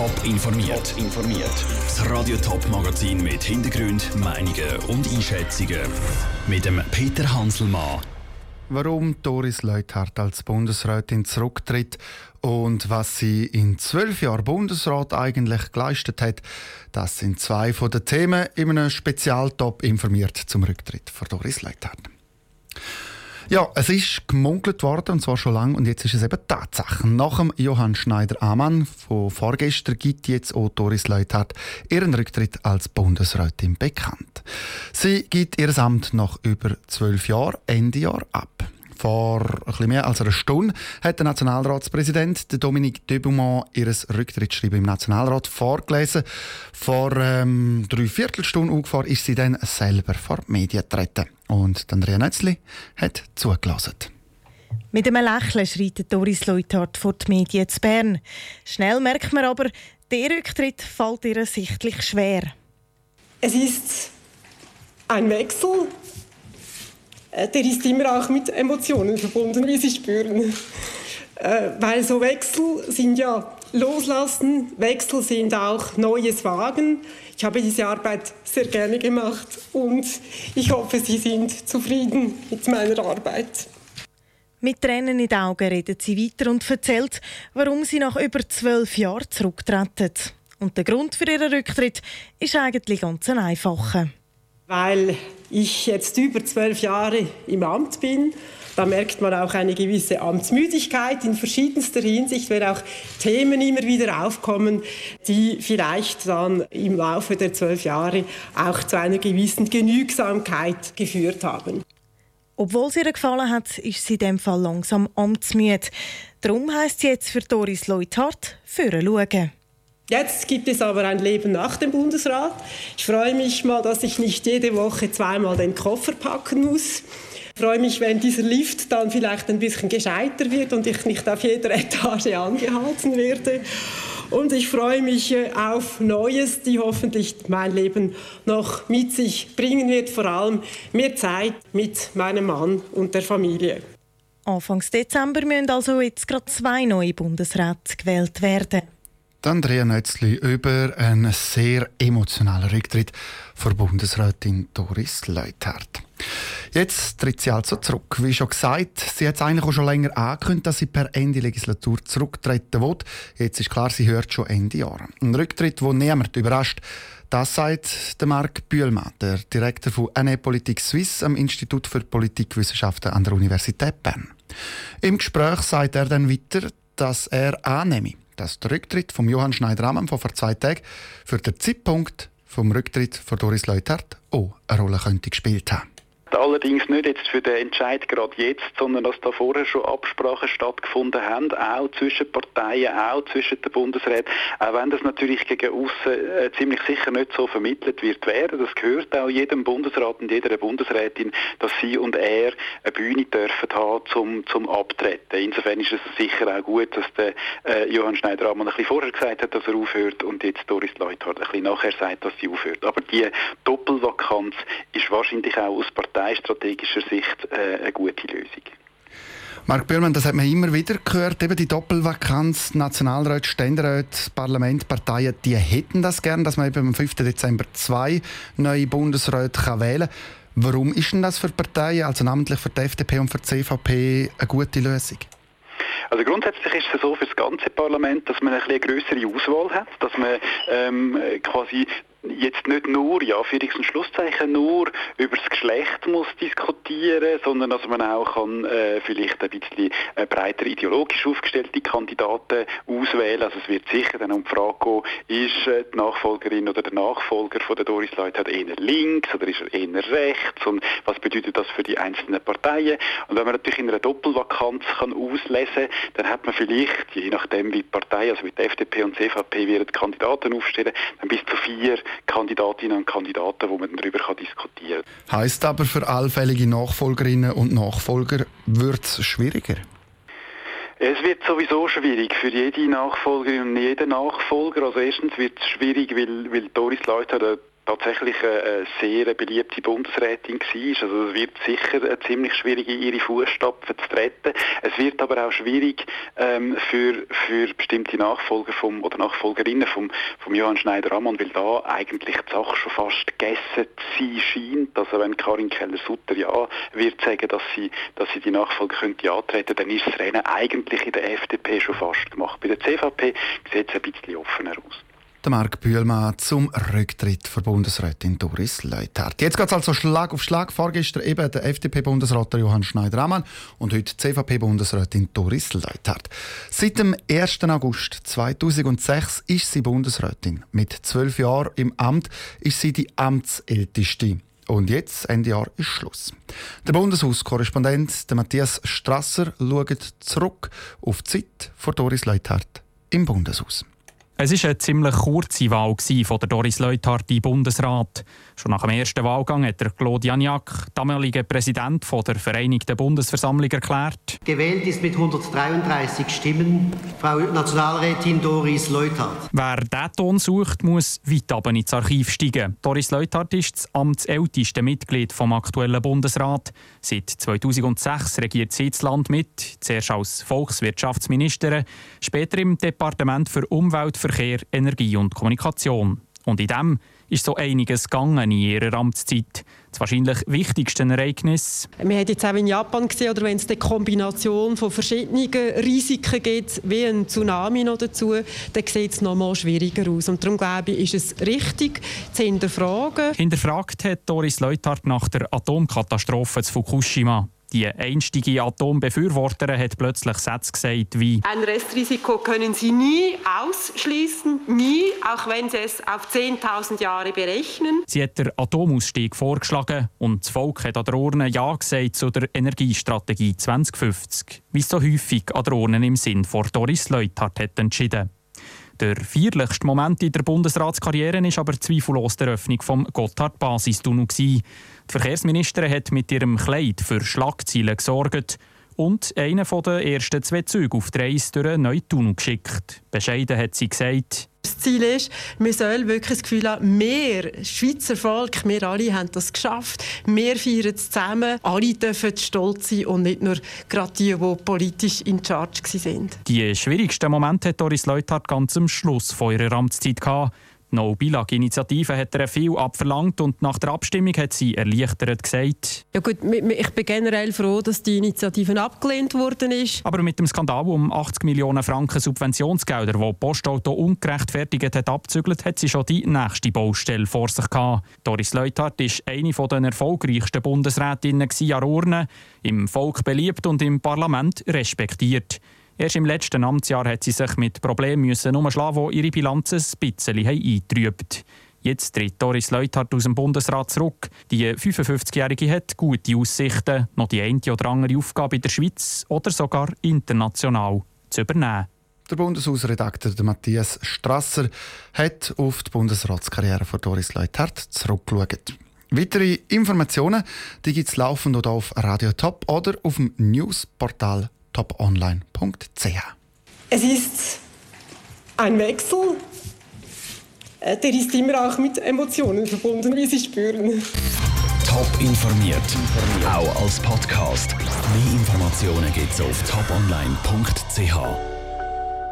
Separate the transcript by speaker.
Speaker 1: Top informiert. informiert. Das Radio Top Magazin mit Hintergrund, Meinungen und Einschätzungen mit dem Peter Hanselmann.
Speaker 2: Warum Doris Leuthard als Bundesrätin zurücktritt und was sie in zwölf Jahren Bundesrat eigentlich geleistet hat, das sind zwei von den Themen in einem Spezialtop informiert zum Rücktritt von Doris Leuthard. Ja, es ist gemunkelt worden, und zwar schon lange, und jetzt ist es eben Tatsache. Nach dem Johann Schneider-Amann von vorgestern gibt jetzt auch Doris Leuthard ihren Rücktritt als Bundesrätin bekannt. Sie gibt ihr Amt nach über zwölf Jahren Ende Jahr ab. Vor ein bisschen mehr als einer Stunde hat der Nationalratspräsident Dominique Debouman ihr Rücktrittsschreiben im Nationalrat vorgelesen. Vor ähm, drei Viertelstunden ungefähr ist sie dann selber vor die Medien getreten. Und Andrea Nötzli hat zugelassen.
Speaker 3: Mit einem Lächeln schreitet Doris Leuthard vor die Medien zu Bern. Schnell merkt man aber, der Rücktritt fällt ihr sichtlich schwer.
Speaker 4: Es ist ein Wechsel der ist immer auch mit Emotionen verbunden, wie Sie spüren. Äh, weil so Wechsel sind ja Loslassen, Wechsel sind auch neues Wagen. Ich habe diese Arbeit sehr gerne gemacht und ich hoffe, Sie sind zufrieden mit meiner Arbeit.
Speaker 3: Mit Tränen in den Augen redet sie weiter und erzählt, warum sie nach über zwölf Jahren zurücktreten. Und der Grund für ihren Rücktritt ist eigentlich ganz ein einfacher
Speaker 4: weil ich jetzt über zwölf Jahre im Amt bin. Da merkt man auch eine gewisse Amtsmüdigkeit in verschiedenster Hinsicht, weil auch Themen immer wieder aufkommen, die vielleicht dann im Laufe der zwölf Jahre auch zu einer gewissen Genügsamkeit geführt haben.
Speaker 3: Obwohl es ihr gefallen hat, ist sie in dem Fall langsam amtsmüde. Darum heisst es jetzt für Doris Leuthard, führen schauen.
Speaker 4: Jetzt gibt es aber ein Leben nach dem Bundesrat. Ich freue mich mal, dass ich nicht jede Woche zweimal den Koffer packen muss. Ich freue mich, wenn dieser Lift dann vielleicht ein bisschen gescheiter wird und ich nicht auf jeder Etage angehalten werde. Und ich freue mich äh, auf Neues, die hoffentlich mein Leben noch mit sich bringen wird. Vor allem mehr Zeit mit meinem Mann und der Familie.
Speaker 3: Anfangs Dezember müssen also jetzt gerade zwei neue Bundesräte gewählt werden.
Speaker 2: Andrea Nötzli über einen sehr emotionalen Rücktritt von Bundesrätin Doris Leuthard. Jetzt tritt sie also zurück. Wie schon gesagt, sie hat es eigentlich auch schon länger angekündigt, dass sie per Ende Legislatur zurücktreten will. Jetzt ist klar, sie hört schon Ende Jahr. Ein Rücktritt, der niemand überrascht. Das sagt der Marc Bühlmann, der Direktor von NE Politik Suisse am Institut für Politikwissenschaften an der Universität Bern. Im Gespräch sagt er dann weiter, dass er annehme, dass der Rücktritt von Johann Schneider-Ammann von vor zwei Tagen für den Zeitpunkt vom Rücktritt von Doris Leuthard auch eine Rolle könnte gespielt haben.
Speaker 5: Allerdings nicht jetzt für den Entscheid gerade jetzt, sondern dass da vorher schon Absprachen stattgefunden haben, auch zwischen Parteien, auch zwischen den Bundesräten, auch wenn das natürlich gegen außen äh, ziemlich sicher nicht so vermittelt wird werden. Das gehört auch jedem Bundesrat und jeder Bundesrätin, dass sie und er eine Bühne dürfen haben zum, zum Abtreten. Insofern ist es sicher auch gut, dass der äh, Johann Schneider-Ammann ein bisschen vorher gesagt hat, dass er aufhört und jetzt Doris Leuthard ein bisschen nachher sagt, dass sie aufhört. Aber die Doppelvakanz ist wahrscheinlich auch aus Parteien parteistrategischer Sicht äh, eine gute Lösung.
Speaker 2: Mark Böhrmann, das hat man immer wieder gehört, eben die Doppelvakanz, Nationalrat, Ständerat, Parlament, Parteien, die hätten das gern, dass man eben am 5. Dezember zwei neue Bundesräte kann wählen kann. Warum ist denn das für Parteien, also namentlich für die FDP und für die CVP, eine gute Lösung?
Speaker 5: Also grundsätzlich ist es so für das ganze Parlament, dass man eine, eine größere Auswahl hat, dass man ähm, quasi jetzt nicht nur, ja, für und Schlusszeichen, nur über das Geschlecht muss diskutieren, sondern dass man auch kann, äh, vielleicht ein bisschen äh, breiter ideologisch aufgestellte Kandidaten auswählen. Also es wird sicher dann um die Frage gehen, ist äh, die Nachfolgerin oder der Nachfolger von der Doris Leuthard eher links oder ist er eher rechts und was bedeutet das für die einzelnen Parteien? Und wenn man natürlich in einer Doppelvakanz kann auslesen, dann hat man vielleicht, je nachdem wie die Partei, also wie die FDP und CVP, werden Kandidaten aufstellen, dann bis zu vier Kandidatinnen und Kandidaten, wo man darüber diskutieren
Speaker 2: kann. Heißt aber für allfällige Nachfolgerinnen und Nachfolger wird es schwieriger?
Speaker 5: Es wird sowieso schwierig für jede Nachfolgerin und jeden Nachfolger. Also erstens wird es schwierig, weil, weil Doris Leuthard tatsächlich eine sehr beliebte Bundesrätin war. Also es wird sicher ziemlich schwierig, in ihre Fußstapfen zu treten. Es wird aber auch schwierig ähm, für, für bestimmte Nachfolger vom, oder Nachfolgerinnen vom, vom Johann Schneider-Ammann, weil da eigentlich die Sache schon fast gegessen zu sein scheint. Also wenn Karin Keller-Sutter ja wird sagen, dass sie, dass sie die Nachfolge könnte antreten, dann ist das Rennen eigentlich in der FDP schon fast gemacht. Bei der CVP sieht es ein bisschen offener aus.
Speaker 2: Der Marc Bühlmann zum Rücktritt von Bundesrätin Doris Leuthard. Jetzt geht es also Schlag auf Schlag. Vorgestern eben der FDP-Bundesrat Johann Schneider-Ammann und heute CVP-Bundesrätin Doris Leuthard. Seit dem 1. August 2006 ist sie Bundesrätin. Mit zwölf Jahren im Amt ist sie die Amtsälteste. Und jetzt, Ende Jahr, ist Schluss. Der Bundeshauskorrespondent Matthias Strasser schaut zurück auf die Zeit von Doris Leuthard im Bundeshaus.
Speaker 6: Es war eine ziemlich kurze Wahl von der Doris Leuthard im Bundesrat. Schon nach dem ersten Wahlgang hat der Claude Janiak, damaliger Präsident der Vereinigten Bundesversammlung, erklärt.
Speaker 7: Gewählt ist mit 133 Stimmen Frau Nationalrätin Doris Leuthard.
Speaker 6: Wer diesen Ton sucht, muss weit oben ins Archiv steigen. Doris Leuthard ist das amtsälteste Mitglied vom aktuellen Bundesrat. Seit 2006 regiert sie das Land mit, zuerst als Volkswirtschaftsministerin, später im Departement für Umwelt, Verkehr, Energie und Kommunikation. Und in dem ist so einiges gegangen in ihrer Amtszeit. Das wahrscheinlich wichtigste Ereignis.
Speaker 4: Wir haben jetzt auch in Japan gesehen, oder wenn es eine Kombination von verschiedenen Risiken gibt, wie ein Tsunami noch dazu, dann sieht es noch mal schwieriger aus. Und darum glaube ich, ist es richtig, zu hinterfragen.
Speaker 6: Hinterfragt hat Doris Leuthard nach der Atomkatastrophe zu Fukushima. Die einstige Atombefürworterin hat plötzlich Sätze gesagt wie
Speaker 4: Ein Restrisiko können Sie nie ausschließen, nie, auch wenn Sie es auf 10.000 Jahre berechnen.
Speaker 6: Sie hat den Atomausstieg vorgeschlagen und das Volk hat an der Urne Ja gesagt zu der Energiestrategie 2050, wie so häufig an der Urne im Sinn von Doris Leuthard hat entschieden. Der feierlichste Moment in der Bundesratskarriere ist aber zweifellos die Eröffnung vom Gotthard-Basistunnel. Die Verkehrsministerin hat mit ihrem Kleid für Schlagzeilen gesorgt und einen der ersten zwei Züge auf die Reise durch einen neuen Tunnel geschickt. Bescheiden hat sie gesagt,
Speaker 4: das Ziel ist, wir sollen wirklich das Gefühl haben, wir, Schweizer Volk, wir alle haben das geschafft. Wir feiern es zusammen. Alle dürfen stolz sein und nicht nur gerade die, die politisch in Charge waren.
Speaker 6: Die schwierigsten Momente hat Doris Leuthard ganz am Schluss von ihrer Amtszeit gehabt. No-Bilag-Initiative hat er viel abverlangt und nach der Abstimmung hat sie erleichtert gesagt.
Speaker 4: Ja gut, ich bin generell froh, dass die Initiative abgelehnt worden ist.
Speaker 6: Aber mit dem Skandal um 80 Millionen Franken Subventionsgelder, die Postauto ungerechtfertigt hat abzügelt, hat sie schon die nächste Baustelle vor sich gehabt. Doris Leuthard ist eine der erfolgreichsten Bundesrätinnen an Urne, im Volk beliebt und im Parlament respektiert. Erst im letzten Amtsjahr hat sie sich mit Problemen müssen umschlagen, die ihre Bilanz ein bisschen eintrübt. Jetzt tritt Doris Leuthard aus dem Bundesrat zurück. Die 55-Jährige hat gute Aussichten, noch die eine oder andere Aufgabe in der Schweiz oder sogar international zu übernehmen.
Speaker 2: Der Bundeshausredakteur Matthias Strasser hat auf die Bundesratskarriere von Doris Leuthard zurückgeschaut. Weitere Informationen gibt es laufend auf Radio Top oder auf dem Newsportal toponline.ch.
Speaker 4: Es ist ein Wechsel, äh, der ist immer auch mit Emotionen verbunden, wie Sie spüren.
Speaker 1: Top informiert, auch als Podcast. Mehr Informationen gibt es auf toponline.ch.